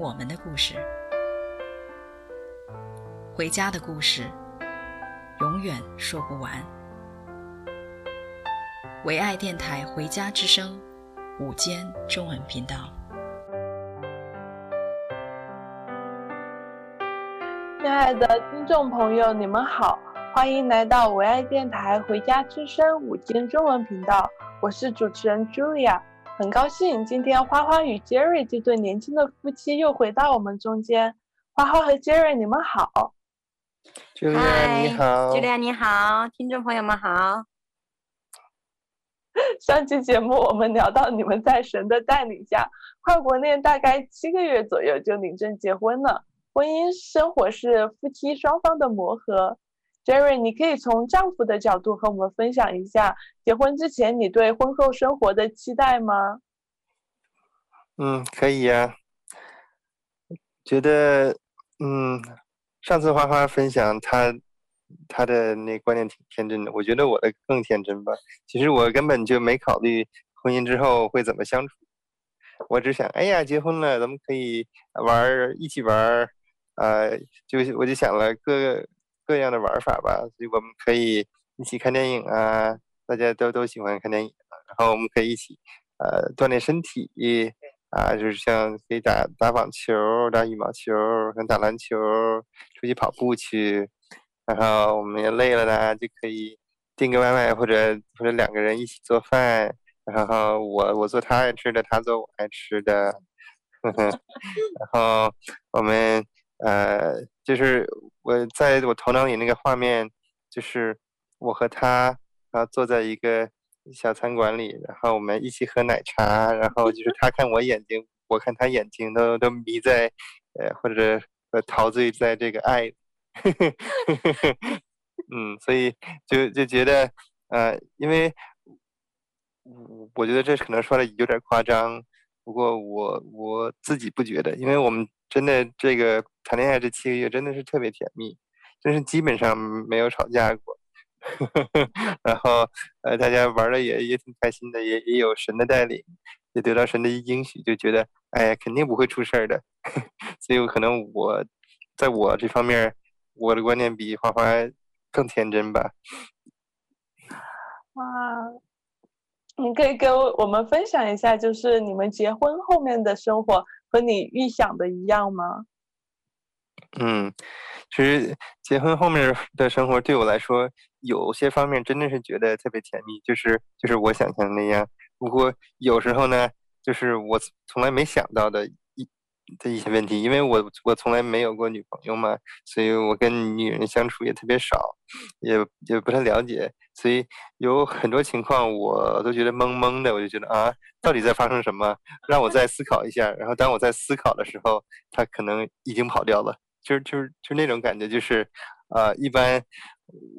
我们的故事，回家的故事。永远说不完。唯爱电台《回家之声》午间中文频道，亲爱的听众朋友，你们好，欢迎来到唯爱电台《回家之声》午间中文频道，我是主持人 Julia，很高兴今天花花与 Jerry 这对年轻的夫妻又回到我们中间。花花和 Jerry，你们好。Julia 你好，Julia 你好，听众朋友们好。上期节目我们聊到你们在神的带领下，跨国恋大概七个月左右就领证结婚了。婚姻生活是夫妻双方的磨合。Jerry，你可以从丈夫的角度和我们分享一下结婚之前你对婚后生活的期待吗？嗯，可以呀、觉得，嗯。上次花花分享他他的那观念挺天真的，我觉得我的更天真吧。其实我根本就没考虑婚姻之后会怎么相处，我只想，哎呀，结婚了，咱们可以玩儿一起玩儿，呃，就我就想了各各样的玩法吧。所以我们可以一起看电影啊，大家都都喜欢看电影，然后我们可以一起呃锻炼身体。啊，就是像可以打打网球、打羽毛球、跟打篮球，出去跑步去，然后我们也累了呢，就可以订个外卖，或者或者两个人一起做饭，然后我我做他爱吃的，他做我爱吃的，呵呵，然后我们呃，就是我在我头脑里那个画面，就是我和他，然后坐在一个。小餐馆里，然后我们一起喝奶茶，然后就是他看我眼睛，我看他眼睛，都都迷在，呃，或者呃陶醉在这个爱，嗯，所以就就觉得，呃，因为，我我觉得这可能说的有点夸张，不过我我自己不觉得，因为我们真的这个谈恋爱这七个月真的是特别甜蜜，真是基本上没有吵架过。然后，呃，大家玩的也也挺开心的，也也有神的带领，也得到神的应许，就觉得，哎呀，肯定不会出事儿的。所以，可能我在我这方面，我的观念比花花更天真吧。哇，你可以跟我们分享一下，就是你们结婚后面的生活和你预想的一样吗？嗯，其实结婚后面的生活对我来说，有些方面真的是觉得特别甜蜜，就是就是我想象的那样。不过有时候呢，就是我从来没想到的的一些问题，因为我我从来没有过女朋友嘛，所以我跟女人相处也特别少，也也不太了解，所以有很多情况我都觉得懵懵的，我就觉得啊，到底在发生什么？让我再思考一下。然后当我在思考的时候，他可能已经跑掉了，就是就是就是那种感觉，就是啊，一般。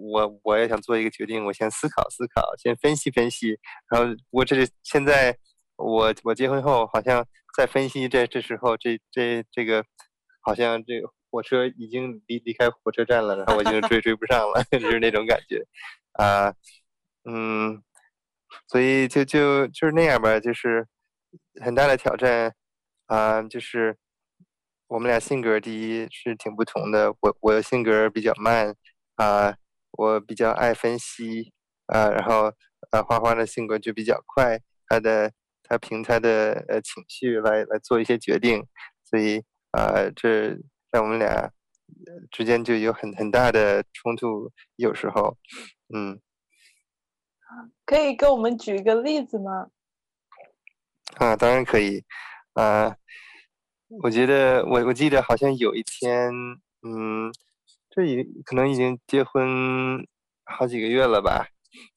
我我也想做一个决定，我先思考思考，先分析分析，然后我这是现在我我结婚后好像在分析这这时候这这这个好像这火车已经离离开火车站了，然后我就追追不上了，就是那种感觉啊，嗯，所以就就就是那样吧，就是很大的挑战啊，就是我们俩性格第一是挺不同的，我我的性格比较慢。啊，我比较爱分析，啊，然后啊，花花的性格就比较快，他的他凭他的呃情绪来来做一些决定，所以啊，这让我们俩之间就有很很大的冲突，有时候，嗯，可以给我们举一个例子吗？啊，当然可以，啊，我觉得我我记得好像有一天，嗯。这已可能已经结婚好几个月了吧？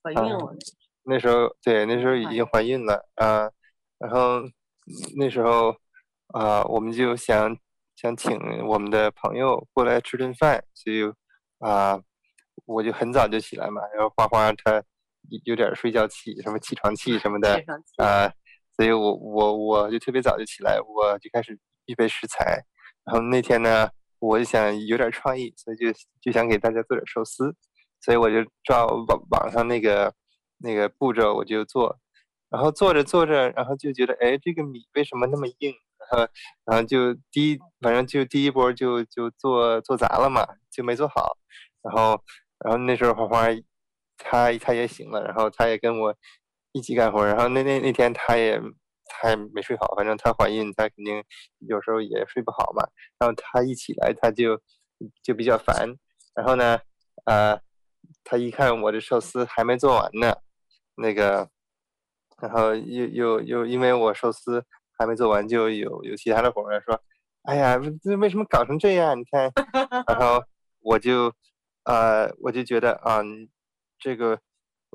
怀孕了。那时候对，那时候已经怀孕了啊。然后那时候啊、呃，我们就想想请我们的朋友过来吃顿饭，所以啊、呃，我就很早就起来嘛，然后花花她有点睡觉气，什么起床气什么的啊、呃，所以我我我就特别早就起来，我就开始预备食材，然后那天呢，我就想有点创意，所以就就想给大家做点寿司，所以我就照网网上那个那个步骤我就做。然后做着做着，然后就觉得，哎，这个米为什么那么硬？然后，然后就第一，反正就第一波就就做做砸了嘛，就没做好。然后，然后那时候花花，她她也醒了，然后她也跟我一起干活。然后那那那天她也她也没睡好，反正她怀孕，她肯定有时候也睡不好嘛。然后她一起来，她就就比较烦。然后呢，呃，她一看我的寿司还没做完呢，那个。然后又又又因为我寿司还没做完，就有有其他的伙伴说：“哎呀，这为什么搞成这样？你看。”然后我就，呃，我就觉得啊，这个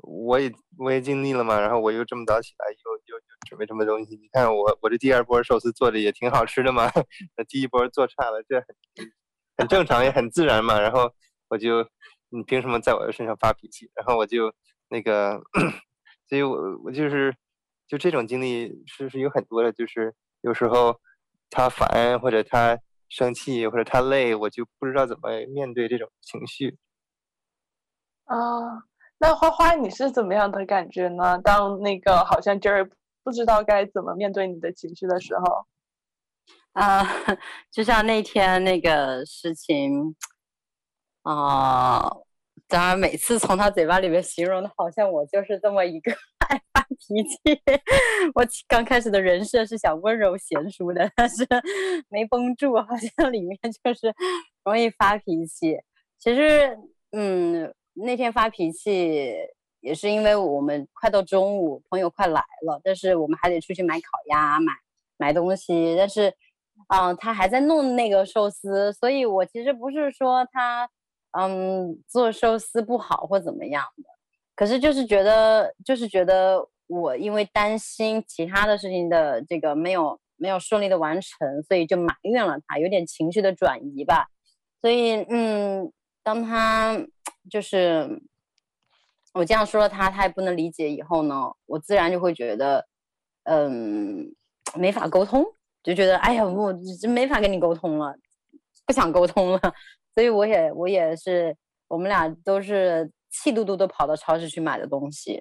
我也我也尽力了嘛。然后我又这么早起来，又又又准备这么东西。你看我我这第二波寿司做的也挺好吃的嘛。那第一波做差了，这很很正常也很自然嘛。然后我就，你凭什么在我的身上发脾气？然后我就那个。所以我我就是，就这种经历是是有很多的，就是有时候他烦或者他生气或者他累，我就不知道怎么面对这种情绪。啊，那花花你是怎么样的感觉呢？当那个好像 Jerry 不知道该怎么面对你的情绪的时候，啊，就像那天那个事情，啊。当然，每次从他嘴巴里面形容的，好像我就是这么一个 爱发脾气。我刚开始的人设是想温柔贤淑的，但是没绷住，好像里面就是容易发脾气。其实，嗯，那天发脾气也是因为我们快到中午，朋友快来了，但是我们还得出去买烤鸭、买买东西。但是，嗯，他还在弄那个寿司，所以我其实不是说他。嗯，做寿司不好或怎么样的，可是就是觉得，就是觉得我因为担心其他的事情的这个没有没有顺利的完成，所以就埋怨了他，有点情绪的转移吧。所以，嗯，当他就是我这样说了他，他也不能理解以后呢，我自然就会觉得，嗯，没法沟通，就觉得哎呀，我真没法跟你沟通了，不想沟通了。所以我也我也是，我们俩都是气嘟嘟的跑到超市去买的东西，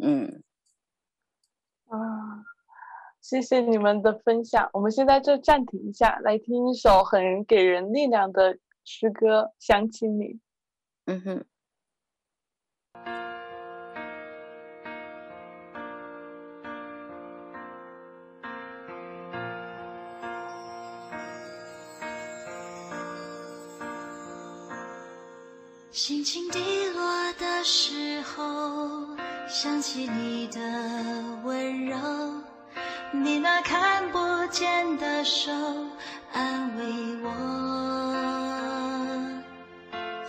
嗯，啊，谢谢你们的分享。我们现在就暂停一下，来听一首很给人力量的诗歌《想起你》。嗯哼。心情低落的时候，想起你的温柔，你那看不见的手安慰我。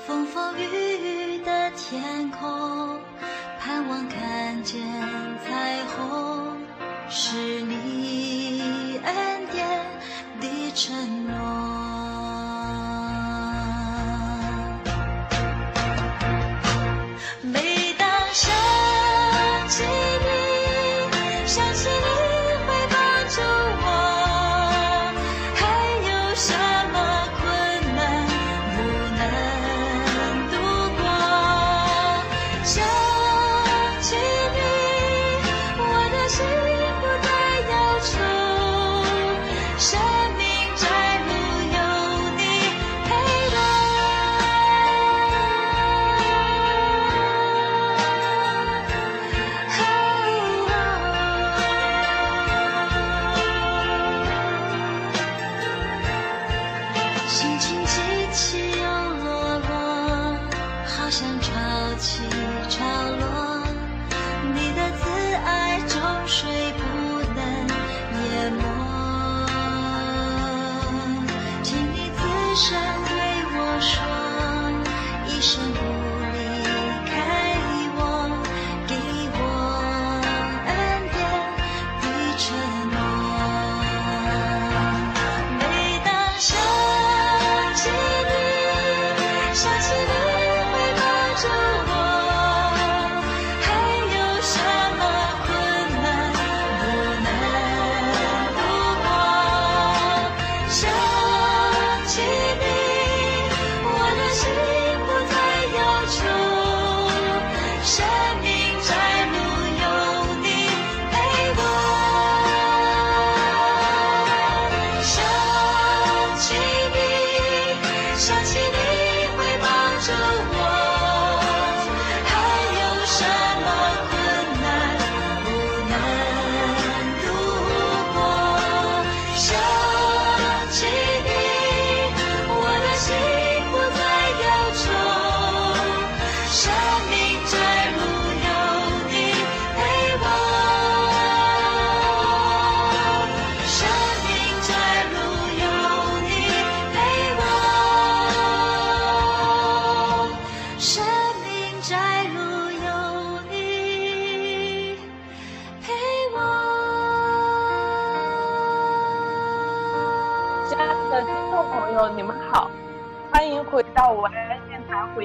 风风雨雨的天空，盼望看见彩虹，是你恩典的承。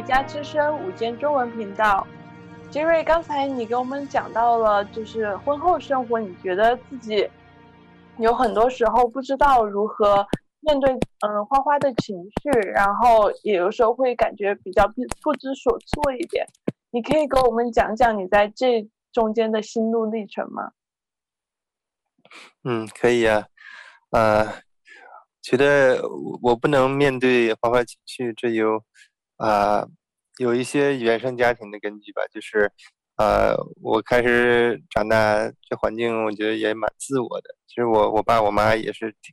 《家之声》午间中文频道。杰瑞，刚才你给我们讲到了，就是婚后生活，你觉得自己有很多时候不知道如何面对，嗯，花花的情绪，然后也有时候会感觉比较不不知所措一点。你可以给我们讲讲你在这中间的心路历程吗？嗯，可以啊，呃。觉得我不能面对花花情绪，这有、呃、有一些原生家庭的根据吧。就是呃，我开始长大，这环境我觉得也蛮自我的。其实我我爸我妈也是挺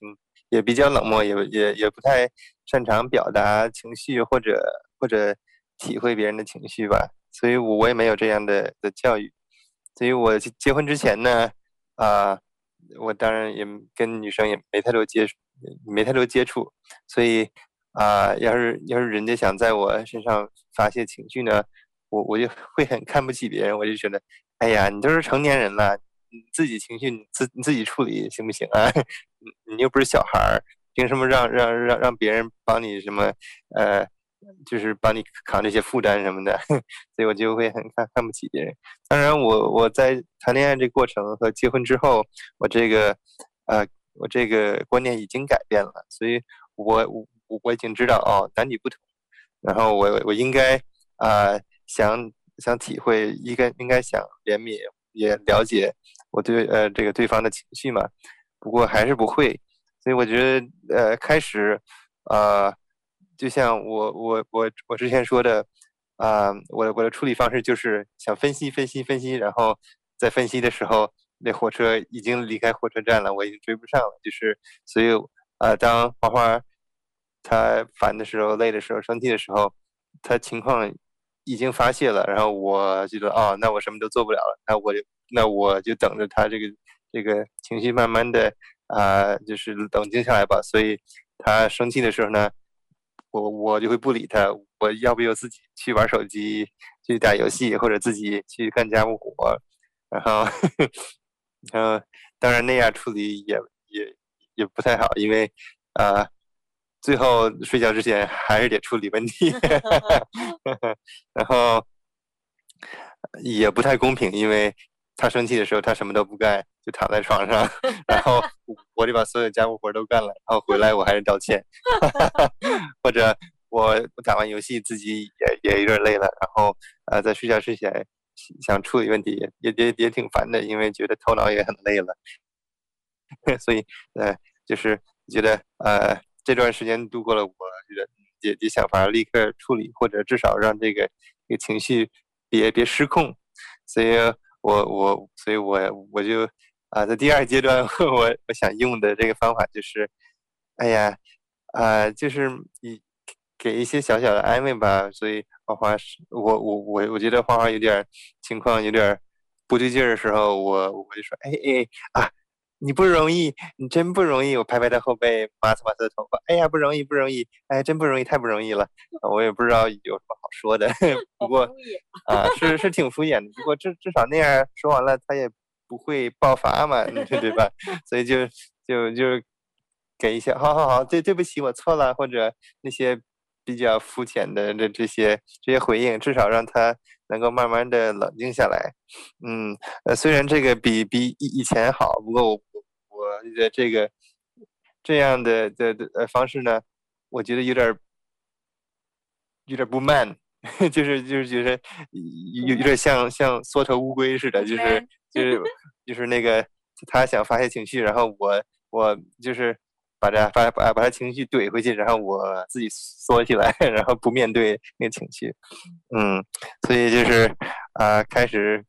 也比较冷漠，也也也不太擅长表达情绪或者或者体会别人的情绪吧。所以我我也没有这样的的教育。所以我结婚之前呢，啊、我当然也跟女生也没太多接触。没太多接触，所以啊、要是要是人家想在我身上发泄情绪呢，我我就 会很看不起别人，我就觉得，哎呀，你都是成年人了，你自己情绪你自你自己处理行不行啊？你你又不是小孩儿，凭什么让让让让别人帮你什么？呃，就是帮你扛这些负担什么的？所以我就会很看看不起别人。当然我，我在谈恋爱这过程和结婚之后，我这个呃。我这个观念已经改变了，所以我我我我已经知道哦，男女不同，然后我我应该啊、想想体会，应该应该想怜悯，也了解我对呃这个对方的情绪嘛。不过还是不会，所以我觉得呃开始啊、就像我我我我之前说的啊、我的我的处理方式就是想分析分析分析，然后在分析的时候。那火车已经离开火车站了，我已经追不上了。就是，所以，呃，当花花他烦的时候、累的时候、生气的时候，他情况已经发泄了，然后我觉得，哦，那我什么都做不了了，那我就那我就等着他这个这个情绪慢慢的啊、就是冷静下来吧。所以他生气的时候呢，我我就会不理他，我要不要自己去玩手机、去打游戏，或者自己去干家务活，然后。嗯，当然那样处理也也也不太好，因为啊、最后睡觉之前还是得处理问题，然后也不太公平，因为他生气的时候他什么都不干，就躺在床上，然后我就把所有家务活都干了，然后回来我还是道歉，或者我我打完游戏自己也也有点累了，然后啊、呃、在睡觉之前。想处理问题也也也也挺烦的，因为觉得头脑也很累了，所以呃，就是觉得呃这段时间度过了，我觉得也也想法立刻处理，或者至少让这个这个情绪别别失控。所以我我所以我我就啊、在第二阶段 我我想用的这个方法就是，哎呀啊、就是以。给一些小小的安慰吧，所以花花我我我我觉得花花有点情况有点不对劲儿的时候，我我就说，哎哎啊，你不容易，你真不容易。我拍拍他后背，抹擦抹擦的头发，哎呀，不容易不容易，哎，真不容易，太不容易了。我也不知道有什么好说的，不过啊，是是挺敷衍的。不过至至少那样说完了，他也不会爆发嘛，对对吧？所以就就就给一些，好好好，对对不起，我错了，或者那些。比较肤浅的这这些这些回应，至少让他能够慢慢的冷静下来。嗯，呃，虽然这个比比以以前好，不过我我觉得这个这样的的的呃方式呢，我觉得有点有点不 man，，就是就是觉得有有点像像缩头乌龟似的，就是 就是就是那个他想发泄情绪，然后我我就是。把这把把把他情绪怼回去，然后我自己缩起来，然后不面对那个情绪，嗯，所以就是啊、呃，开始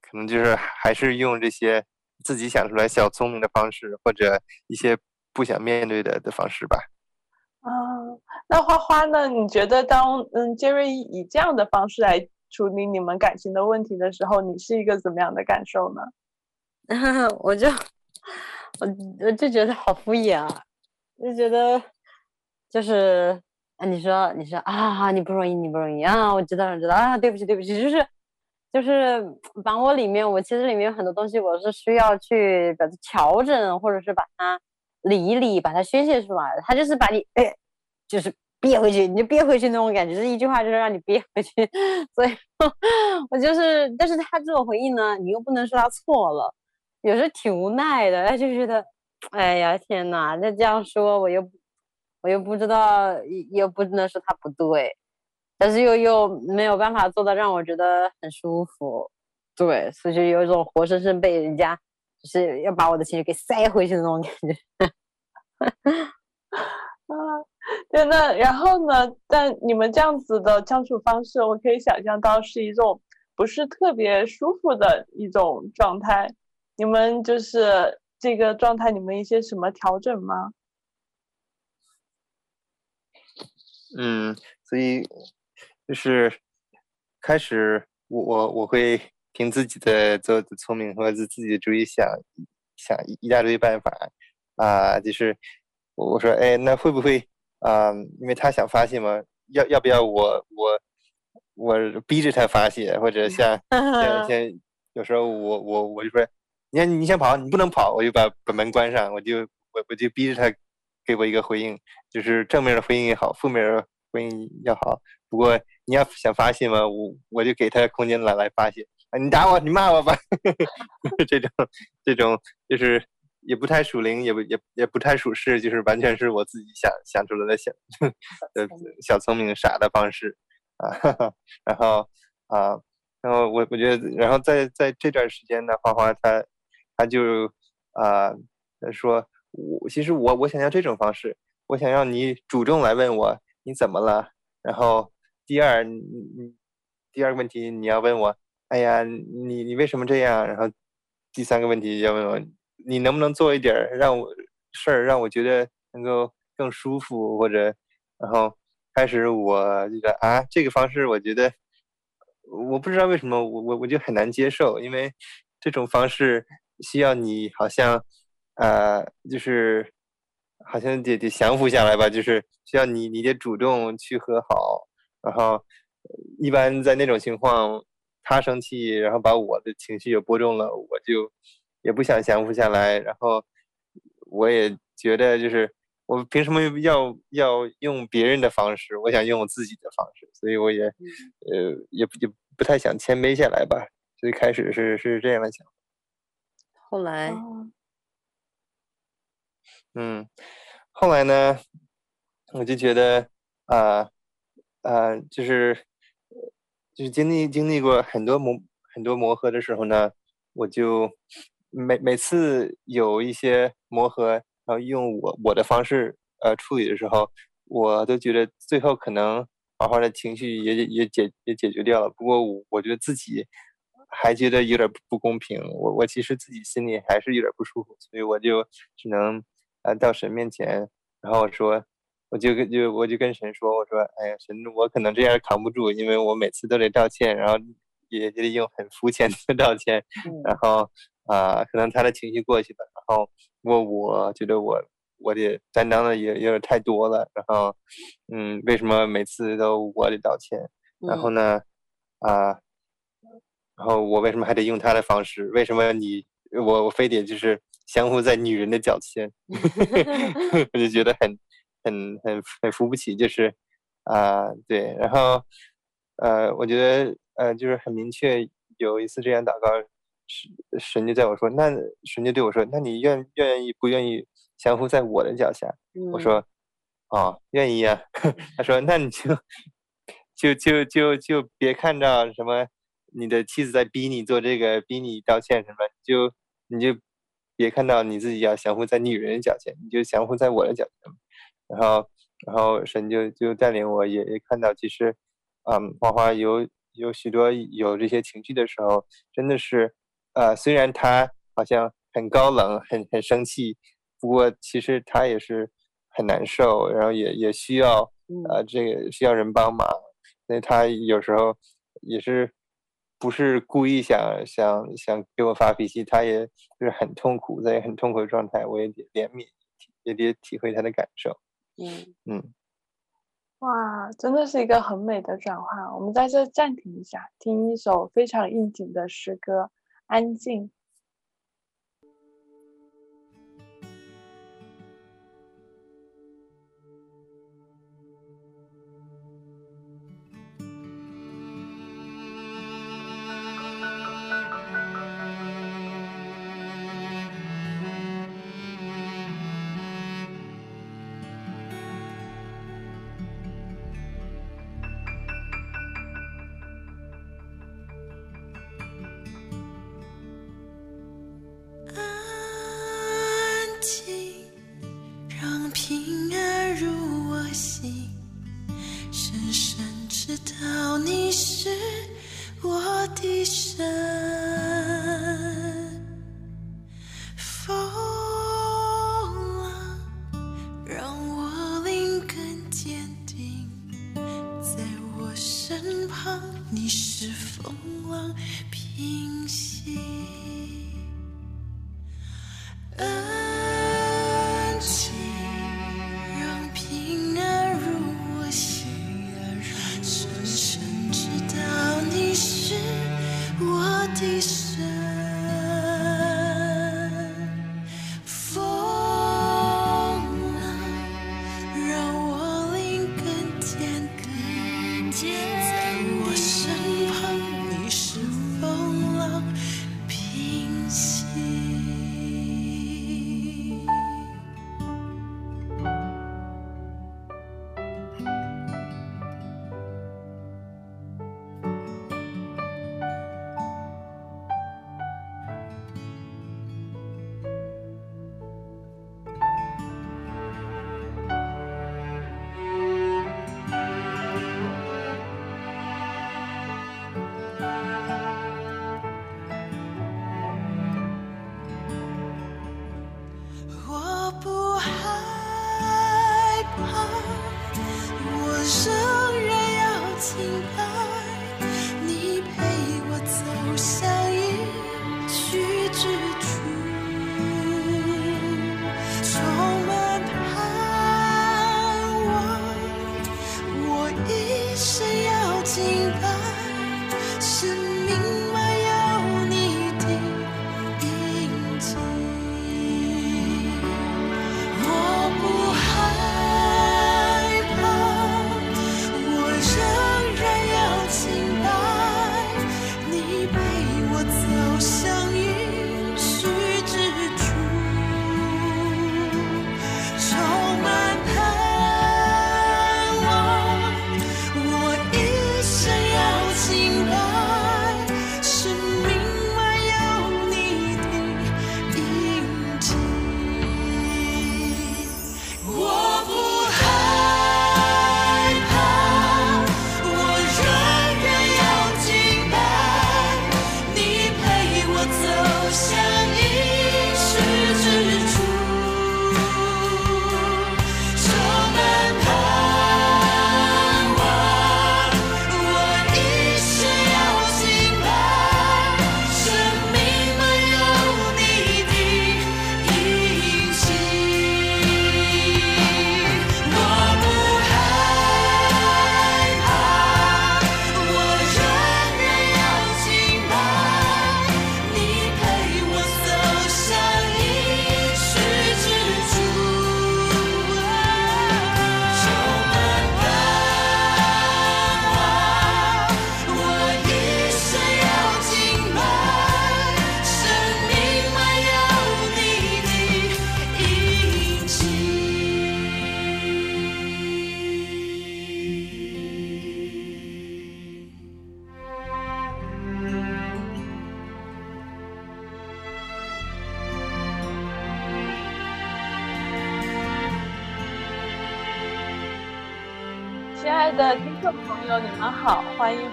可能就是还是用这些自己想出来小聪明的方式，或者一些不想面对的的方式吧。啊，那花花呢？你觉得当嗯杰瑞以这样的方式来处理你们感情的问题的时候，你是一个怎么样的感受呢？我就。我我就觉得好敷衍啊，就觉得就是啊，你说你说啊，你不容易，你不容易啊，我知道，我知道啊，对不起，对不起，就是就是把我里面，我其实里面有很多东西，我是需要去把它调整，或者是把它理一理，把它宣泄出来。他就是把你哎，就是憋回去，你就憋回去那种感觉，就一句话就是让你憋回去。所以，我就是，但是他这种回应呢，你又不能说他错了，有时候挺无奈的，他就觉得，哎呀天哪，那这样说我又我又不知道，又不能说他不对，但是又又没有办法做到让我觉得很舒服。对，所以就有一种活生生被人家就是要把我的情绪给塞回去的那种感觉。啊，对，那然后呢？但你们这样子的相处方式，我可以想象到是一种不是特别舒服的一种状态。你们就是这个状态，你们一些什么调整吗？嗯，所以就是开始我我我会。凭自己的做的聪明或者自自己的主意想想一大堆办法啊、呃，就是我我说哎，那会不会啊、呃？因为他想发泄嘛，要要不要我我我逼着他发泄，或者像 像像有时候我我我就说，你看你先跑，你不能跑，我就把把门关上，我就我我就逼着他给我一个回应，就是正面的回应也好，负面的回应也好。不过你要想发泄嘛，我我就给他空间来来发泄。啊你打我，你骂我吧，这种这种就是也不太属灵，也不也也不太属实，就是完全是我自己想想出来的小的小聪明 傻的方式啊，然后啊，然后我我觉得，然后在在这段时间呢，花花他他就啊他说我其实我我想要这种方式，我想要你主动来问我你怎么了，然后第二你你第二个问题你要问我。哎呀，你你为什么这样？然后第三个问题要问我，你能不能做一点让我事儿让我觉得能够更舒服？或者，然后开始我觉得啊，这个方式我觉得我不知道为什么我我我就很难接受，因为这种方式需要你好像呃，就是好像得得降服下来吧，就是需要你你得主动去和好，然后一般在那种情况。他生气，然后把我的情绪也波动了，我就也不想降服下来。然后我也觉得，就是我凭什么要要用别人的方式？我想用我自己的方式，所以我也呃也也不太想谦卑下来吧。所以开始是是这样的想法。后来，嗯，后来呢，我就觉得、呃呃，就是。就是经历经历过很多磨很多磨合的时候呢，我就每每次有一些磨合，然后用我我的方式呃处理的时候，我都觉得最后可能花花的情绪也也解也解决掉了。不过我我觉得自己还觉得有点不公平，我我其实自己心里还是有点不舒服，所以我就只能呃到神面前，然后我说。我就跟就我就跟神说，我说，哎呀，神，我可能这样扛不住，因为我每次都得道歉，然后也也得用很肤浅的道歉，然后啊、呃，可能他的情绪过去了，然后我我觉得我我得担当的也有点太多了，然后嗯，为什么每次都我得道歉？然后呢，啊、呃，然后我为什么还得用他的方式？为什么你我我非得就是相互在女人的脚前？我就觉得很。很很很扶不起，就是，啊、呃，对，然后，呃，我觉得，呃，就是很明确，有一次这样祷告，神神就在我说，那神就对我说，那你愿愿意不愿意降服在我的脚下？嗯、我说，哦，愿意啊。他说，那你就就就就就别看到什么，你的妻子在逼你做这个，逼你道歉什么，就你就别看到你自己要降服在女人的脚前，你就降服在我的脚前。然后，然后神就就带领我也，也也看到，其实，嗯，花花有有许多有这些情绪的时候，真的是，呃，虽然他好像很高冷、很很生气，不过其实他也是很难受，然后也也需要，呃，这个需要人帮忙，所以他有时候也是不是故意想想想给我发脾气，他也就是很痛苦，在很痛苦的状态，我也得怜悯，也得体会他的感受。嗯嗯，哇，真的是一个很美的转换。我们在这暂停一下，听一首非常应景的诗歌《安静》。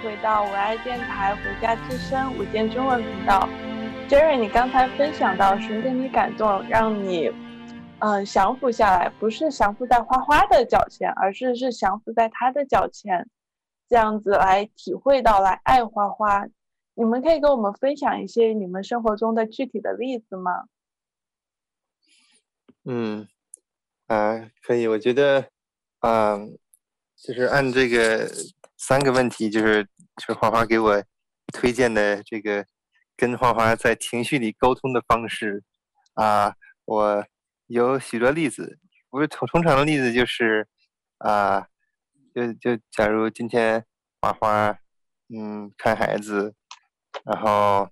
回到我爱电台《回家之声》午间中文频道。Jerry，你刚才分享到神给你感动，让你，嗯、降服下来，不是降服在花花的脚前，而是是降服在他的脚前，这样子来体会到来爱花花。你们可以跟我们分享一些你们生活中的具体的例子吗？嗯，啊，可以，我觉得，啊。就是按这个三个问题，就是是花花给我推荐的这个跟花花在情绪里沟通的方式啊，我有许多例子。不是通通常的例子就是啊，就就假如今天花花嗯看孩子，然后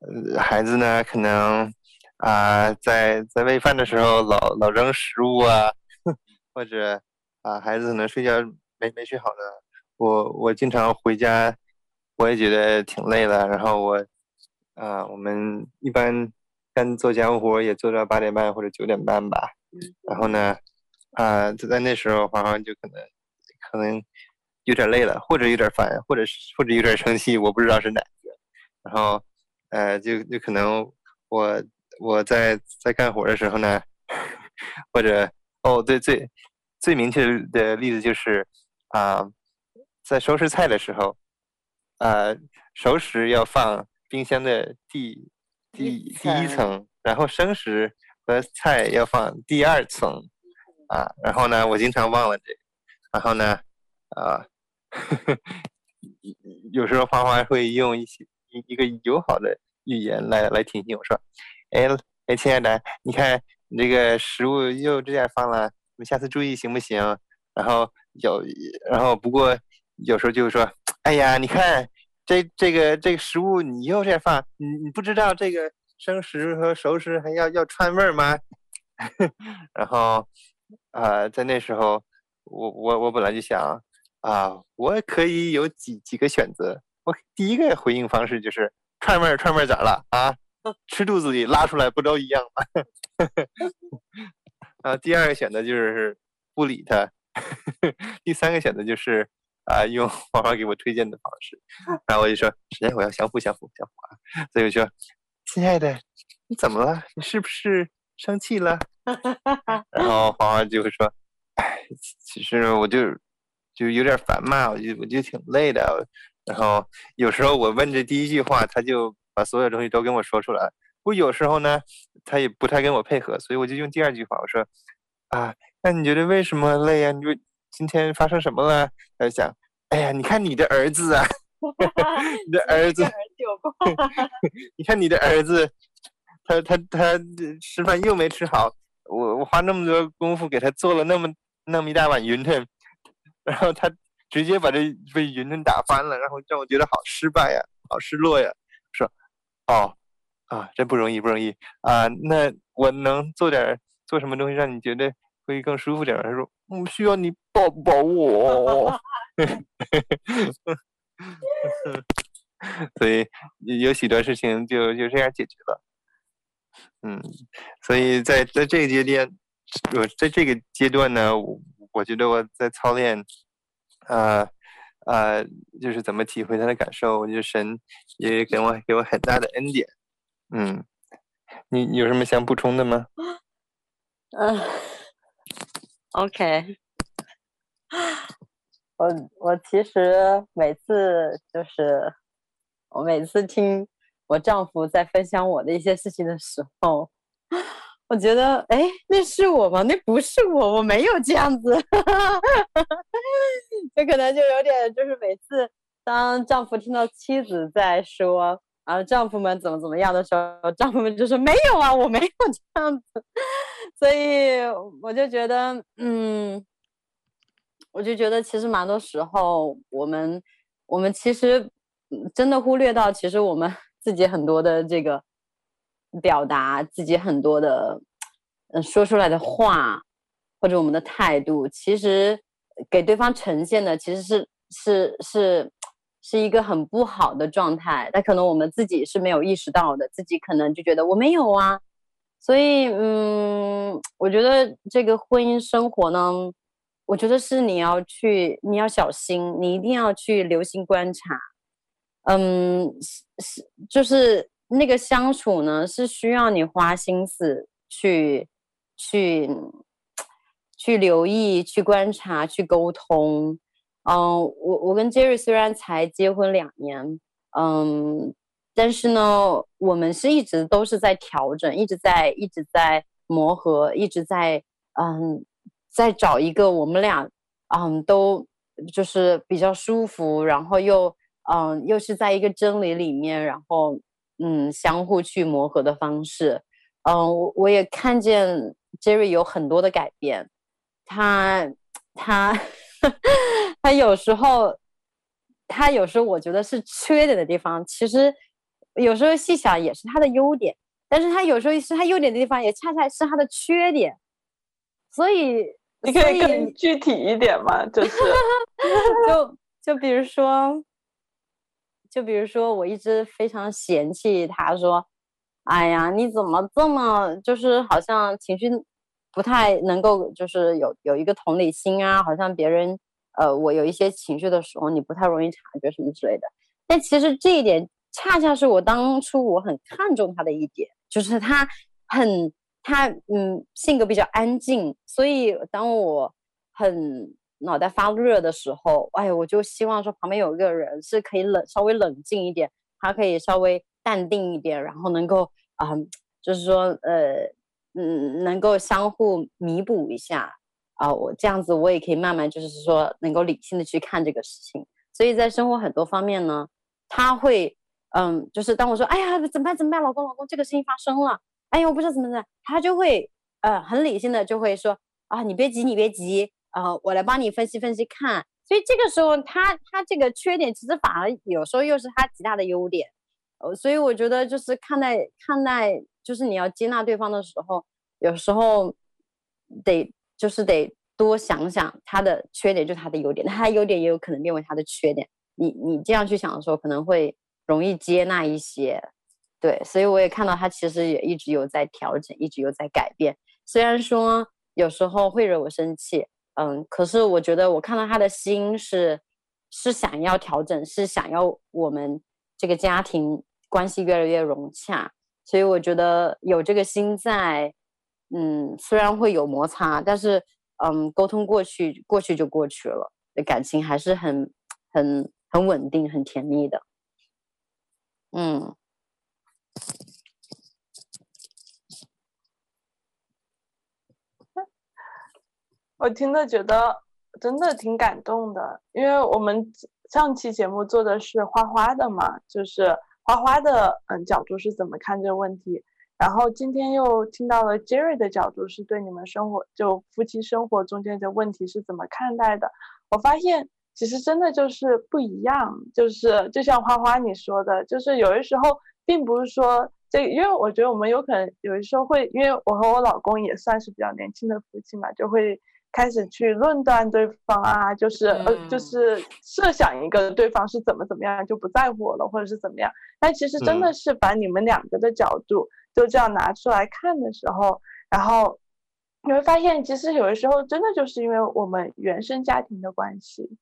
呃孩子呢可能啊在在喂饭的时候老老扔食物啊，或者。啊，孩子可能睡觉没没睡好呢。我我经常回家，我也觉得挺累的。然后我，啊，我们一般干做家务活也做到八点半或者九点半吧。然后呢，啊，就在那时候，好像就可能可能有点累了，或者有点烦，或者是或者有点生气，我不知道是哪一个。然后，呃，就就可能我我在在干活的时候呢，或者哦，对，最最明确的例子就是啊，在收拾菜的时候，呃，熟食要放冰箱的第第第一层，然后生食和菜要放第二层。啊，然后呢，我经常忘了这个，然后呢，啊，呵 呵有时候花花会用一些一一个友好的语言来来提醒我说，哎哎，亲爱的，你看你这个食物又这样放了，你下次注意行不行？然后有，然后不过有时候就说，哎呀，你看这这个这个食物你又这样放，你你不知道这个生食和熟食还要要串味儿吗？然后。啊、呃，在那时候，我我我本来就想，啊，我可以有几几个选择。我第一个回应方式就是串味儿，串味儿咋了啊？吃肚子里拉出来不都一样吗？啊，第二个选择就是不理他。第三个选择就是啊，用 花花给我推荐的方式。然后我就说，首先我要降服降服降服啊。所以我就说，亲爱的，你怎么了？你是不是生气了？然后花花就会说：“哎，其实我就就有点烦嘛，我就我就挺累的。然后有时候我问这第一句话，他就把所有东西都跟我说出来。不过有时候呢，他也不太跟我配合，所以我就用第二句话，我说：啊，那你觉得为什么累呀？你说今天发生什么了？他就讲：哎呀，你看你的儿子啊，你的儿子，你看你的儿子，他他他吃饭又没吃好。”我我花那么多功夫给他做了那么那么一大碗云吞，然后他直接把这被云吞打翻了，然后让我觉得好失败呀，好失落呀。说，哦，啊，真不容易不容易啊。那我能做点做什么东西让你觉得会更舒服点？他说，我需要你抱抱我。所以有许多事情就就这样解决了。嗯，所以在在这个阶段，我在这个阶段呢，我我觉得我在操练，啊、呃、啊、呃，就是怎么体会他的感受，我觉得神也给我给我很大的恩典。嗯，你，你有什么想补充的吗？嗯、OK，我我其实每次就是我每次听。我丈夫在分享我的一些事情的时候，我觉得，哎，那是我吗？那不是我，我没有这样子。这可能就有点，就是每次当丈夫听到妻子在说啊，丈夫们怎么怎么样的时候，丈夫们就说没有啊，我没有这样子。所以我就觉得，嗯，我就觉得其实蛮多时候，我们我们其实真的忽略到，其实我们。自己很多的这个表达，自己很多的嗯说出来的话，或者我们的态度，其实给对方呈现的其实是是是是一个很不好的状态。但可能我们自己是没有意识到的，自己可能就觉得我没有啊。所以嗯，我觉得这个婚姻生活呢，我觉得是你要去，你要小心，你一定要去留心观察。嗯，是是就是那个相处呢，是需要你花心思去去去留意、去观察、去沟通。嗯，我我跟 Jerry 虽然才结婚两年，嗯，但是呢，我们是一直都是在调整，一直在一直在磨合，一直在嗯，在找一个我们俩嗯都就是比较舒服，然后又。嗯，又是在一个真理里面，然后嗯，相互去磨合的方式。嗯，我我也看见 Jerry 有很多的改变。他他他有时候，他有时候我觉得是缺点的地方，其实有时候细想也是他的优点。但是他有时候是他优点的地方，也恰恰是他的缺点。所以你可以更具体一点吗？就是 就就比如说。就比如说，我一直非常嫌弃他，说：“哎呀，你怎么这么就是好像情绪不太能够就是有有一个同理心啊，好像别人呃我有一些情绪的时候，你不太容易察觉什么之类的。但其实这一点恰恰是我当初我很看重他的一点，就是他很他嗯性格比较安静，所以当我很脑袋发热的时候，哎，我就希望说旁边有一个人是可以冷稍微冷静一点，他可以稍微淡定一点，然后能够啊、就是说呃嗯能够相互弥补一下啊、我这样子我也可以慢慢就是说能够理性的去看这个事情。所以在生活很多方面呢，他会嗯，就是当我说哎呀怎么办怎么办，老公老公这个事情发生了，哎呀我不知道怎么办，他就会呃很理性的就会说啊你别急你别急。啊、呃，我来帮你分析分析看。所以这个时候他，他他这个缺点，其实反而有时候又是他极大的优点。呃，所以我觉得就是看待看待，就是你要接纳对方的时候，有时候得就是得多想想他的缺点就是他的优点，他的优点也有可能变为他的缺点。你你这样去想的时候，可能会容易接纳一些。对，所以我也看到他其实也一直有在调整，一直有在改变。虽然说有时候会惹我生气。嗯，可是我觉得我看到他的心是是想要调整，是想要我们这个家庭关系越来越融洽，所以我觉得有这个心在，嗯，虽然会有摩擦，但是嗯，沟通过去，过去就过去了，感情还是很很很稳定，很甜蜜的，嗯。我听了觉得真的挺感动的，因为我们上期节目做的是花花的嘛，就是花花的嗯角度是怎么看这个问题，然后今天又听到了 Jerry 的角度，是对你们生活就夫妻生活中间的问题是怎么看待的。我发现其实真的就是不一样，就是就像花花你说的，就是有的时候并不是说这，因为我觉得我们有可能有的时候会，因为我和我老公也算是比较年轻的夫妻嘛，就会。开始去论断对方啊，就是呃，就是设想一个对方是怎么怎么样，就不在乎我了，或者是怎么样。但其实真的是把你们两个的角度就这样拿出来看的时候，然后你会发现，其实有的时候真的就是因为我们原生家庭的关系，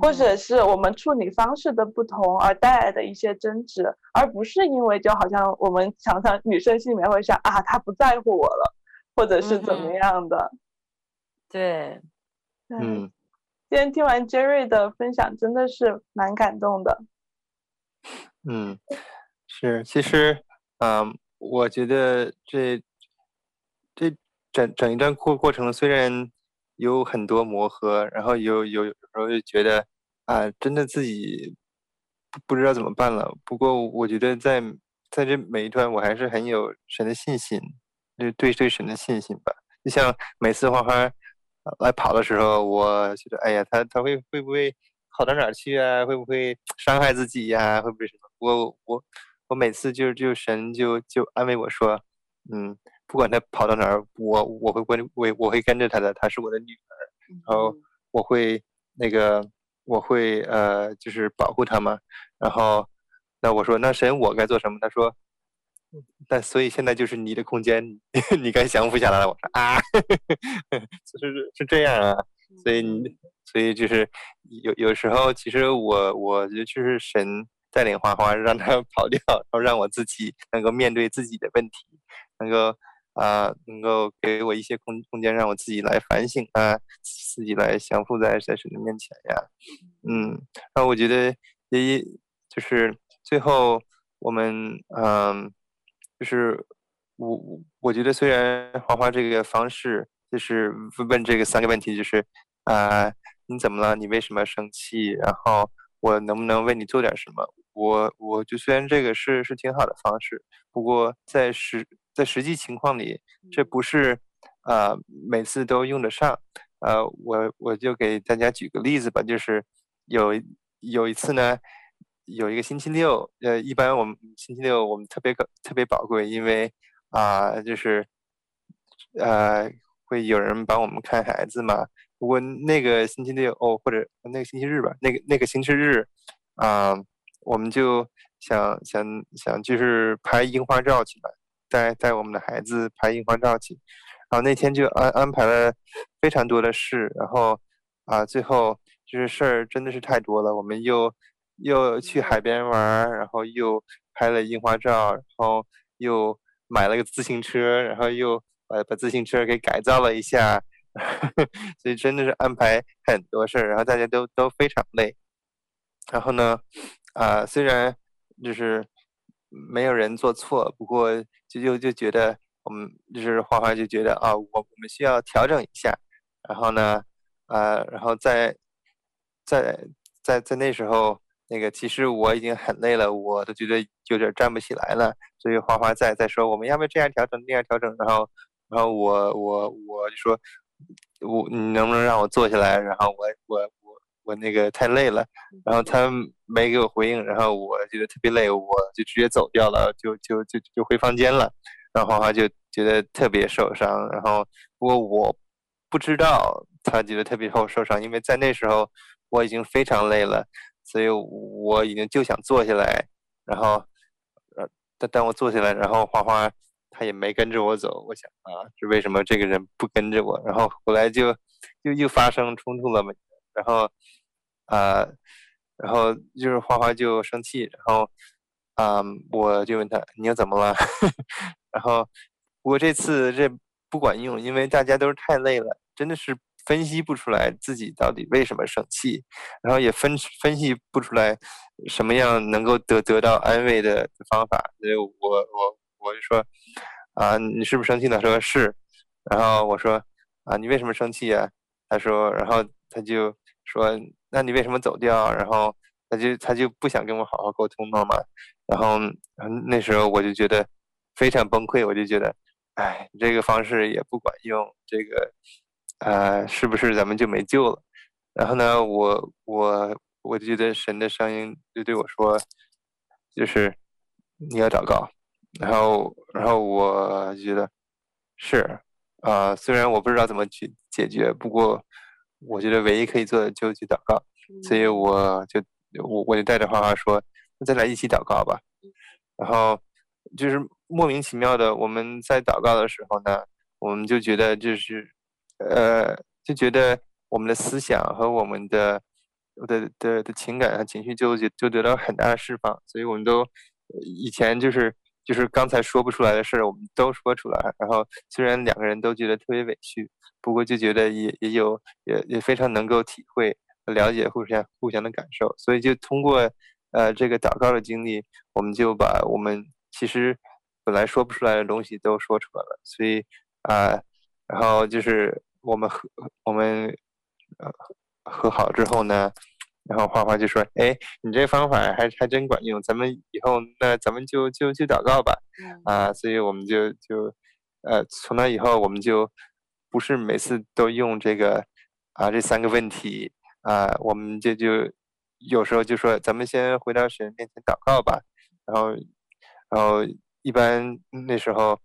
或者是我们处理方式的不同而带来的一些争执，而不是因为就好像我们常常女生心里面会想啊，他不在乎我了，或者是怎么样的。对，嗯，今天听完 Jerry 的分享，真的是蛮感动的。嗯，是，其实，嗯，我觉得这这整整一段过过程，虽然有很多磨合，然后有有有时候就觉得啊，真的自己不不知道怎么办了。不过，我觉得在在这每一段，我还是很有神的信心，对对对神的信心吧。就像每次花花。来跑的时候，我觉得，哎呀，他他会会不会跑到哪儿去啊？会不会伤害自己呀、会不会什么？我我我每次就就神就就安慰我说，嗯，不管他跑到哪儿，我我会跟我我会跟着他的，她是我的女儿，然后我会那个我会呃就是保护她嘛。然后那我说，那神我该做什么？他说。但所以现在就是你的空间，你该降服下来了。我说啊，是是这样啊。所以你所以就是有有时候，其实我我觉得就是神带领花花，让他 跑掉，然后让我自己能够面对自己的问题，能够啊、能够给我一些空空间，让我自己来反省啊，自己来降服在在神的面前呀。嗯，然后我觉得也就是最后我们嗯。就是我我觉得虽然花花这个方式就是问这个三个问题，就是啊、你怎么了？你为什么生气？然后我能不能为你做点什么？我我就虽然这个是是挺好的方式，不过在实在实际情况里，这不是啊、呃、每次都用得上。呃，我我就给大家举个例子吧，就是有有一次呢。有一个星期六，呃，一般我们星期六我们特别特别宝贵，因为啊、呃，就是呃，会有人帮我们看孩子嘛。不过那个星期六哦，或者那个星期日吧，那个那个星期日啊、呃，我们就想想想就是拍樱花照去吧，带带我们的孩子拍樱花照去。然后那天就安安排了非常多的事，然后啊，最后就是事儿真的是太多了，我们又又去海边玩，然后又拍了樱花照，然后又买了个自行车，然后又把把自行车给改造了一下，所以真的是安排很多事儿，然后大家都都非常累。然后呢，啊，虽然就是没有人做错，不过就就就觉得我们就是花花就觉得啊，我我们需要调整一下。然后呢，啊，然后在在在在那时候，那个其实我已经很累了，我都觉得有点站不起来了。所以花花在在说，我们要不要这样调整，那样调整？然后然后我我我就说，我你能不能让我坐下来？然后我我。我那个太累了，然后他没给我回应，然后我觉得特别累，我就直接走掉了，就就就就回房间了。然后花花就觉得特别受伤，然后不过我不知道他觉得特别受受伤，因为在那时候我已经非常累了，所以我已经就想坐下来，然后呃，但但我坐下来，然后花花他也没跟着我走，我想啊，是为什么这个人不跟着我？然后后来就又又发生冲突了嘛。然后，啊、然后就是花花就生气，然后，啊、我就问他你又怎么了？然后，不过这次这不管用，因为大家都是太累了，真的是分析不出来自己到底为什么生气，然后也分分析不出来什么样能够得得到安慰的方法。所以我我我就说，啊、你是不是生气了？他说是。然后我说，啊，你为什么生气呀？他说，然后他就。说，那你为什么走掉？然后他就他就不想跟我好好沟通了嘛。然后那时候我就觉得非常崩溃，我就觉得，哎，这个方式也不管用，这个，呃，是不是咱们就没救了？然后呢，我我我就觉得神的声音就对我说，就是你要祷告。然后然后我觉得是啊，虽然我不知道怎么去解决，不过。我觉得唯一可以做的就去祷告，所以我就我我就带着花花说，那再来一起祷告吧。然后就是莫名其妙的，我们在祷告的时候呢，我们就觉得就是呃，就觉得我们的思想和我们的的的的情感和情绪就就就得到很大的释放，所以我们都以前就是。就是刚才说不出来的事儿，我们都说出来。然后虽然两个人都觉得特别委屈，不过就觉得也也有也也非常能够体会了解互相互相的感受。所以就通过呃这个祷告的经历，我们就把我们其实本来说不出来的东西都说出来了。所以啊、呃，然后就是我们和我们呃和好之后呢。然后花花就说：“哎，你这方法还还真管用，咱们以后那咱们就就就祷告吧。”啊，所以我们就就呃，从那以后我们就不是每次都用这个啊这三个问题啊，我们就就有时候就说咱们先回到神面前祷告吧。然后然后一般那时候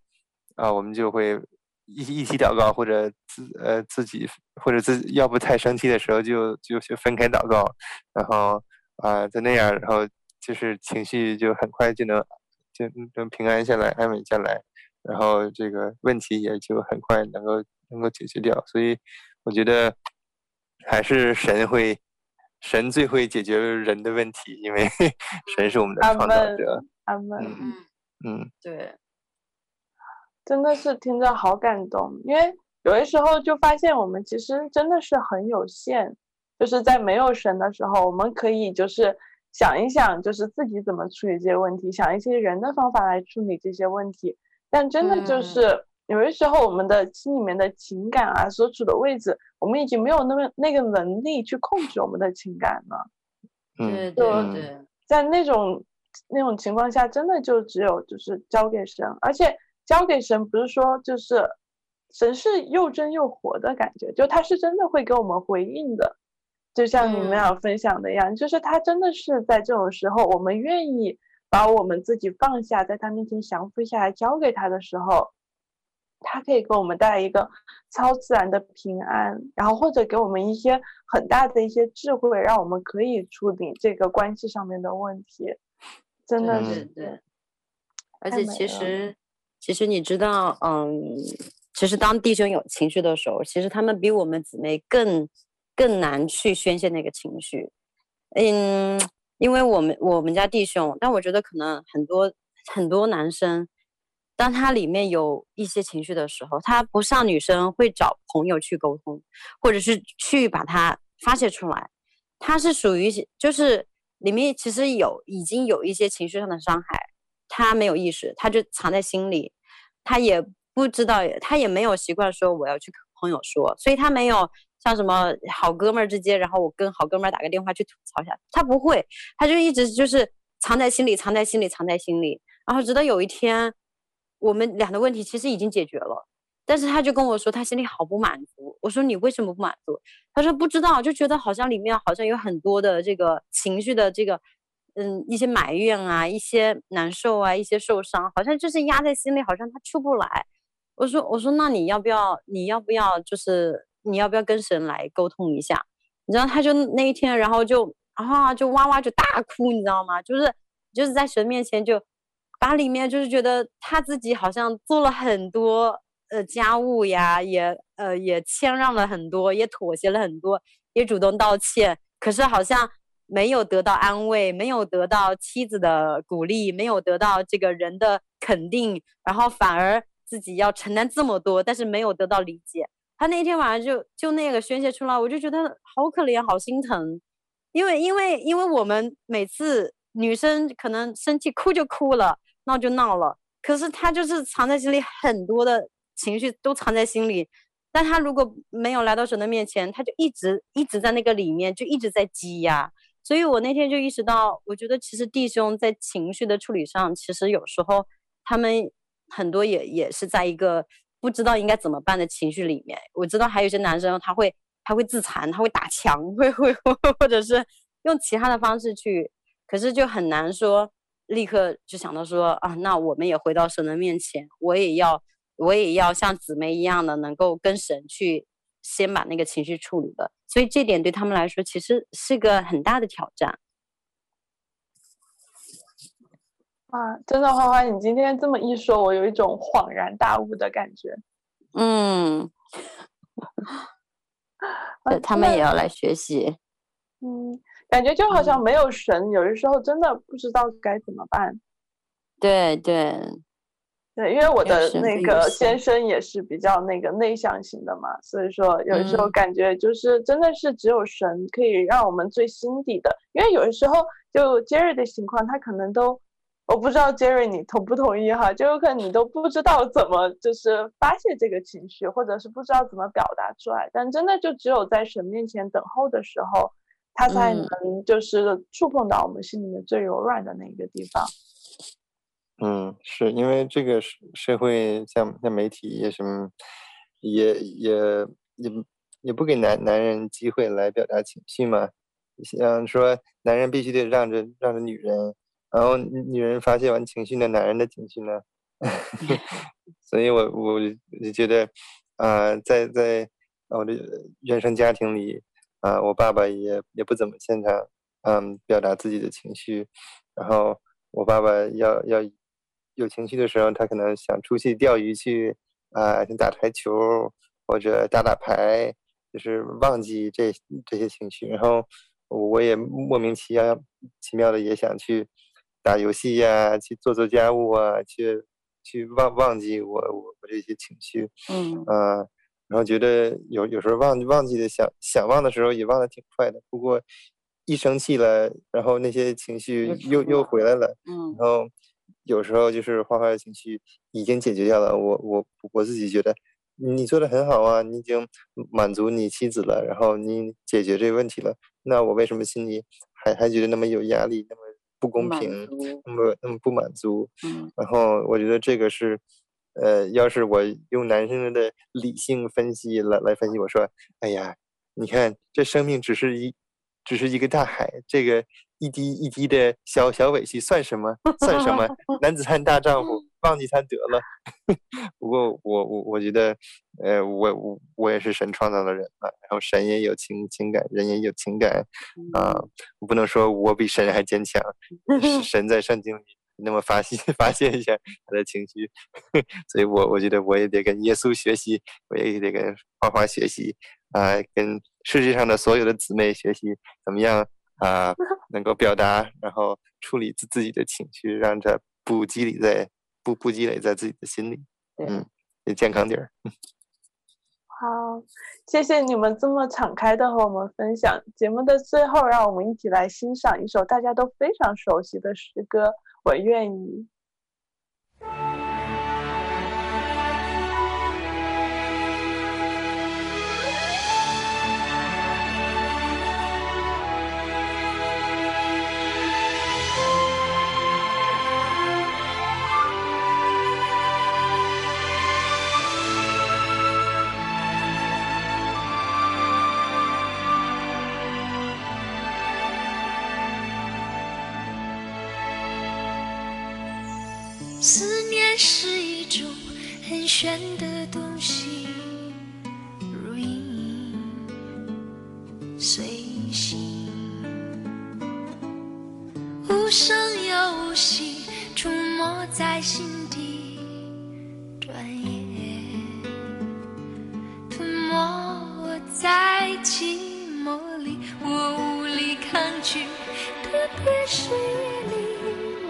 啊，我们就会。一一起祷告，或者自呃自己或者自要不太生气的时候就，就就分开祷告，然后啊、呃，就那样，然后就是情绪就很快就能就能平安下来，安稳下来，然后这个问题也就很快能够能够解决掉。所以我觉得还是神会，神最会解决人的问题，因为 神是我们的创造者。阿门。嗯嗯，对。真的是听着好感动，因为有的时候就发现我们其实真的是很有限，就是在没有神的时候，我们可以就是想一想，就是自己怎么处理这些问题，想一些人的方法来处理这些问题。但真的就是有的时候，我们的心里面的情感啊，所处的位置，我们已经没有那么那个能力去控制我们的情感了。嗯，对对对，在那种那种情况下，真的就只有就是交给神，而且。交给神，不是说就是神是又真又活的感觉，就他是真的会给我们回应的，就像你们俩分享的一样，嗯、就是他真的是在这种时候，我们愿意把我们自己放下，在他面前降服下来，交给他的时候，他可以给我们带来一个超自然的平安，然后或者给我们一些很大的一些智慧，让我们可以处理这个关系上面的问题，真的是对，对，而且其实。其实你知道，嗯，其实当弟兄有情绪的时候，其实他们比我们姊妹更更难去宣泄那个情绪。嗯，因为我们我们家弟兄，但我觉得可能很多很多男生，当他里面有一些情绪的时候，他不像女生会找朋友去沟通，或者是去把它发泄出来，他是属于就是里面其实有已经有一些情绪上的伤害，他没有意识，他就藏在心里，他也。不知道，他也没有习惯说我要去跟朋友说，所以他没有像什么好哥们儿之间，然后我跟好哥们儿打个电话去吐槽一下，他不会，他就一直就是藏在心里，藏在心里，藏在心里，然后直到有一天，我们俩的问题其实已经解决了，但是他就跟我说他心里好不满足，我说你为什么不满足？他说不知道，就觉得好像里面好像有很多的这个情绪的这个，嗯，一些埋怨啊，一些难受啊，一些受伤，好像就是压在心里，好像他出不来。我说我说那你要不要你要不要就是你要不要跟神来沟通一下？你知道他就那一天，然后就啊就哇哇就大哭，你知道吗？就是就是在神面前就把里面就是觉得他自己好像做了很多呃家务呀，也呃也谦让了很多，也妥协了很多，也主动道歉，可是好像没有得到安慰，没有得到妻子的鼓励，没有得到这个人的肯定，然后反而。自己要承担这么多，但是没有得到理解。他那天晚上就就那个宣泄出来，我就觉得好可怜，好心疼。因为因为因为我们每次女生可能生气哭就哭了，闹就闹了，可是他就是藏在心里很多的情绪都藏在心里。但他如果没有来到神的面前，他就一直一直在那个里面，就一直在积压。所以我那天就意识到，我觉得其实弟兄在情绪的处理上，其实有时候他们。很多也也是在一个不知道应该怎么办的情绪里面。我知道还有一些男生他会他会自残，他会打墙，会会或者是用其他的方式去，可是就很难说立刻就想到说啊，那我们也回到神的面前，我也要我也要像姊妹一样的能够跟神去先把那个情绪处理了。所以这点对他们来说其实是个很大的挑战。啊，真的，花花，你今天这么一说，我有一种恍然大悟的感觉。嗯，啊、他们也要来学习。嗯，感觉就好像没有神，嗯、有的时候真的不知道该怎么办。对对对，因为我的那个先生也是比较那个内向型的嘛，所以说有时候感觉就是真的是只有神可以让我们最心底的，嗯、因为有的时候就 Jerry 的情况，他可能都。我不知道 Jerry 你同不同意哈，就有可能你都不知道怎么就是发泄这个情绪，或者是不知道怎么表达出来，但真的就只有在神面前等候的时候，他才能就是触碰到我们心里面最柔软的那个地方。嗯，是因为这个社社会像像媒体也什么，也也也也不给男男人机会来表达情绪嘛，像说男人必须得让着让着女人。然后女人发泄完情绪呢，男人的情绪呢？所以我我就觉得，啊、在在我的原生家庭里，啊、我爸爸也也不怎么擅长，嗯，表达自己的情绪。然后我爸爸要要有情绪的时候，他可能想出去钓鱼去，啊、呃，打台球或者打打牌，就是忘记这这些情绪。然后我也莫名其妙奇妙的也想去。打游戏呀、啊，去做做家务啊，去去忘忘记我我我这些情绪，嗯啊，然后觉得有有时候忘忘记的想想忘的时候也忘得挺快的，不过一生气了，然后那些情绪又又回来了，嗯，然后有时候就是花花的情绪已经解决掉了，我我我自己觉得你做的很好啊，你已经满足你妻子了，然后你解决这个问题了，那我为什么心里还还觉得那么有压力，那么？不公平，那么那么不满足，嗯，然后我觉得这个是，呃，要是我用男生的理性分析来来分析，我说，哎呀，你看这生命只是一，只是一个大海，这个一滴一滴的小小委屈算什么？算什么？男子汉大丈夫。忘记他得了，不过我我我觉得，呃，我我我也是神创造的人嘛，然后神也有情情感，人也有情感，啊、呃，我不能说我比神还坚强，神在圣经里那么发泄发泄一下他的情绪，所以我我觉得我也得跟耶稣学习，我也得跟花花学习啊、呃，跟世界上的所有的姊妹学习，怎么样啊、呃，能够表达，然后处理自自己的情绪，让它不积累在不不积累在自己的心里，嗯，也健康点儿。好，谢谢你们这么敞开的和我们分享。节目的最后，让我们一起来欣赏一首大家都非常熟悉的诗歌。我愿意。选的东西，如影随形，无声又无息，出没在心底，转眼吞没我在寂寞里，我无力抗拒，特别是夜里，我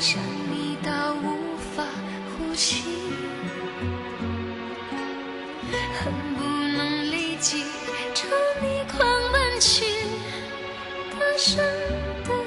想。到无法恨不能立即朝你狂奔去，大声的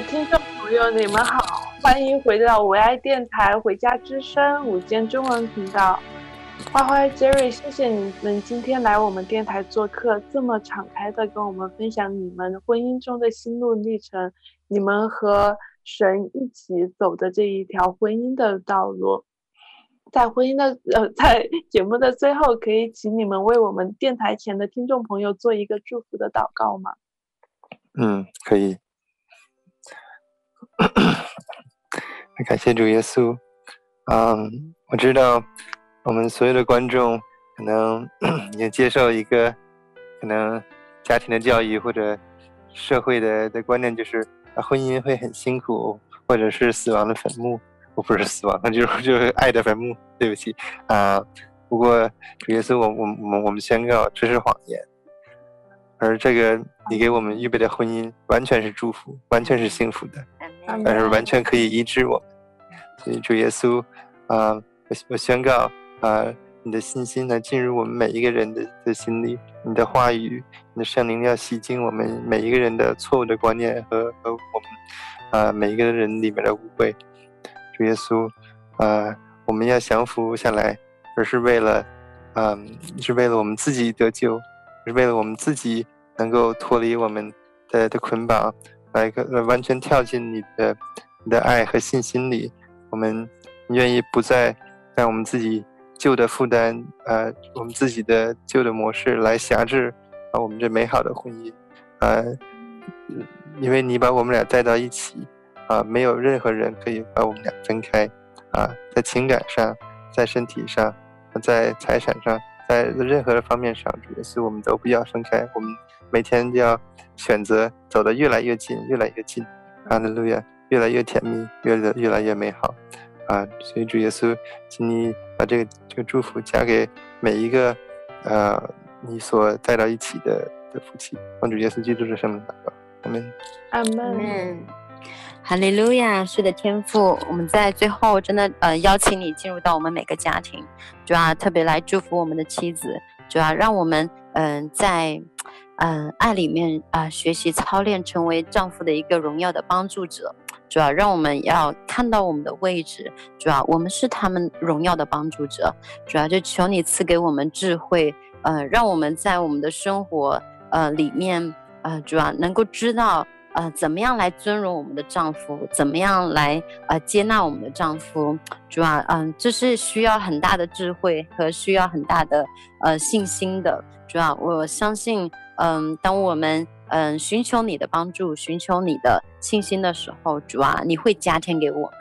听众朋友，你们好，欢迎回到唯爱电台《回家之声》午间中文频道。花花 Jerry，谢谢你们今天来我们电台做客，这么敞开的跟我们分享你们婚姻中的心路历程，你们和神一起走的这一条婚姻的道路。在婚姻的呃，在节目的最后，可以请你们为我们电台前的听众朋友做一个祝福的祷告吗？嗯，可以。感谢主耶稣。嗯，我知道我们所有的观众可能 也接受一个 可能家庭的教育或者社会的的观念，就是婚姻会很辛苦，或者是死亡的坟墓。我不是死亡，那 就是就是爱的坟墓。对不起啊，不过主耶稣，我我我我们宣告这是谎言，而这个你给我们预备的婚姻完全是祝福，完全是幸福的，但是完全可以医治我们。所以主耶稣啊，我我宣告啊，你的信心呢进入我们每一个人的的心里，你的话语，你的圣灵要洗净我们每一个人的错误的观念和和我们啊每一个人里面的污秽。主耶稣，呃，我们要降服下来，而是为了，嗯、呃，是为了我们自己得救，是为了我们自己能够脱离我们的的捆绑，来个完全跳进你的你的爱和信心里。我们愿意不再让我们自己旧的负担，呃，我们自己的旧的模式来辖制啊我们这美好的婚姻，呃，因为你把我们俩带到一起。啊，没有任何人可以把我们俩分开，啊，在情感上，在身体上，在财产上，在任何的方面上，主耶稣，我们都不要分开。我们每天就要选择走得越来越近，越来越近，哈利路亚，越来越甜蜜，越来越来越美好，啊，所以主耶稣，请你把这个这个祝福加给每一个，呃，你所带到一起的的夫妻，奉主耶稣基督的圣名祷告，阿门，阿门。哈利路亚，是的，天父，我们在最后真的呃邀请你进入到我们每个家庭，主要特别来祝福我们的妻子，主要让我们嗯、呃、在嗯、爱里面啊、学习操练，成为丈夫的一个荣耀的帮助者，主要让我们要看到我们的位置，主要我们是他们荣耀的帮助者，主要就求你赐给我们智慧，呃，让我们在我们的生活呃里面呃主要能够知道。呃，怎么样来尊荣我们的丈夫？怎么样来呃接纳我们的丈夫？主要嗯，这是需要很大的智慧和需要很大的呃信心的。主要我相信，嗯，当我们嗯寻求你的帮助，寻求你的信心的时候，主啊，你会加添给我们。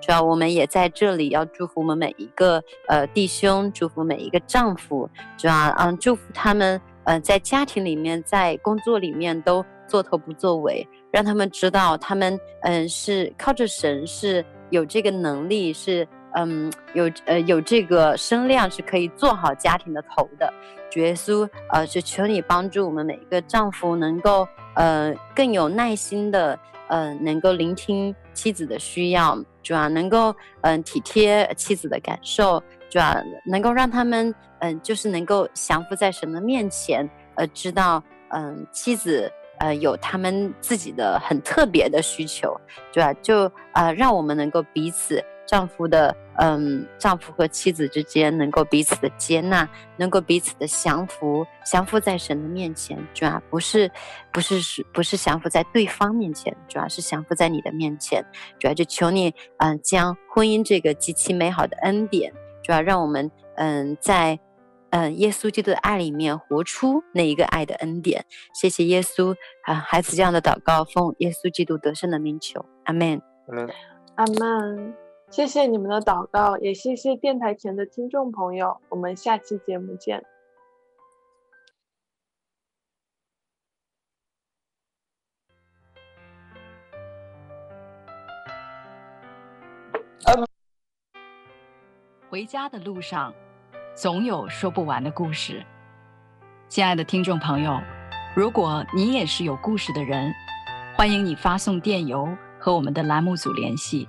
主要我们也在这里要祝福我们每一个呃弟兄，祝福每一个丈夫。主要嗯，祝福他们呃在家庭里面，在工作里面都做头不作尾。让他们知道，他们嗯是靠着神，是有这个能力，是嗯有呃有这个身量，是可以做好家庭的头的。主耶稣，呃，就求你帮助我们每一个丈夫，能够呃更有耐心的，呃能够聆听妻子的需要，主要能够嗯、体贴妻子的感受，主要能够让他们嗯、就是能够降服在神的面前，呃知道嗯、妻子。呃，有他们自己的很特别的需求，对吧？就呃，让我们能够彼此丈夫的，嗯，丈夫和妻子之间能够彼此的接纳，能够彼此的降服，降服在神的面前，主要不是，不是是，不是降服在对方面前，主要是降服在你的面前，主要就求你，嗯、呃，将婚姻这个极其美好的恩典，主要让我们，嗯、呃，在。嗯，耶稣基督的爱里面活出那一个爱的恩典。谢谢耶稣啊，孩子这样的祷告，奉耶稣基督得胜的名求，阿门。嗯，阿门。谢谢你们的祷告，也谢谢电台前的听众朋友。我们下期节目见。回家的路上。总有说不完的故事，亲爱的听众朋友，如果你也是有故事的人，欢迎你发送电邮和我们的栏目组联系，